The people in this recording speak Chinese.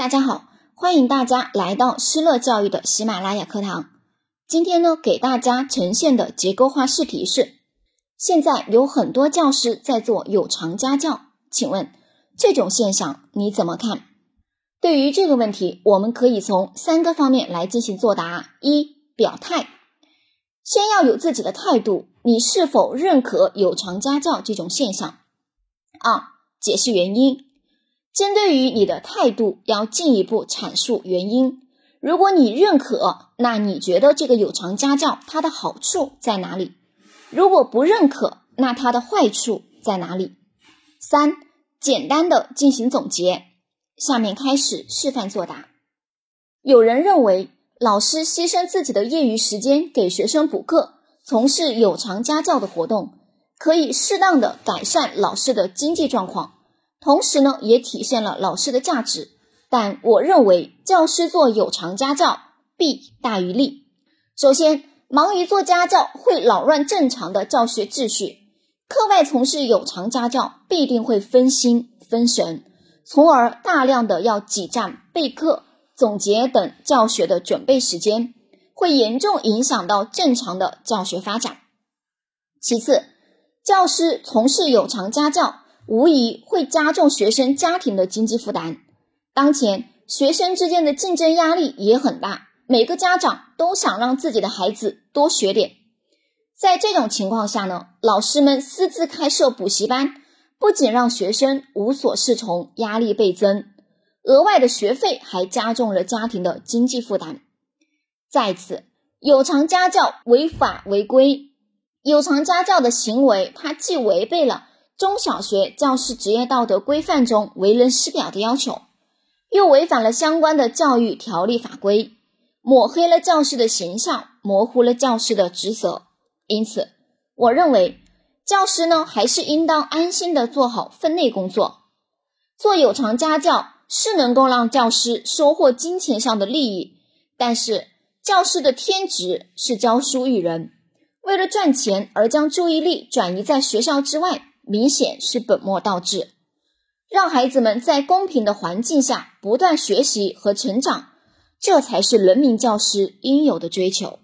大家好，欢迎大家来到施乐教育的喜马拉雅课堂。今天呢，给大家呈现的结构化试题是：现在有很多教师在做有偿家教，请问这种现象你怎么看？对于这个问题，我们可以从三个方面来进行作答：一、表态，先要有自己的态度，你是否认可有偿家教这种现象？二、解释原因。针对于你的态度，要进一步阐述原因。如果你认可，那你觉得这个有偿家教它的好处在哪里？如果不认可，那它的坏处在哪里？三、简单的进行总结。下面开始示范作答。有人认为，老师牺牲自己的业余时间给学生补课，从事有偿家教的活动，可以适当的改善老师的经济状况。同时呢，也体现了老师的价值。但我认为，教师做有偿家教弊大于利。首先，忙于做家教会扰乱正常的教学秩序，课外从事有偿家教必定会分心分神，从而大量的要挤占备课、总结等教学的准备时间，会严重影响到正常的教学发展。其次，教师从事有偿家教。无疑会加重学生家庭的经济负担。当前学生之间的竞争压力也很大，每个家长都想让自己的孩子多学点。在这种情况下呢，老师们私自开设补习班，不仅让学生无所适从，压力倍增，额外的学费还加重了家庭的经济负担。再次，有偿家教违法违规，有偿家教的行为，它既违背了。中小学教师职业道德规范中为人师表的要求，又违反了相关的教育条例法规，抹黑了教师的形象，模糊了教师的职责。因此，我认为教师呢还是应当安心的做好分内工作。做有偿家教是能够让教师收获金钱上的利益，但是教师的天职是教书育人，为了赚钱而将注意力转移在学校之外。明显是本末倒置，让孩子们在公平的环境下不断学习和成长，这才是人民教师应有的追求。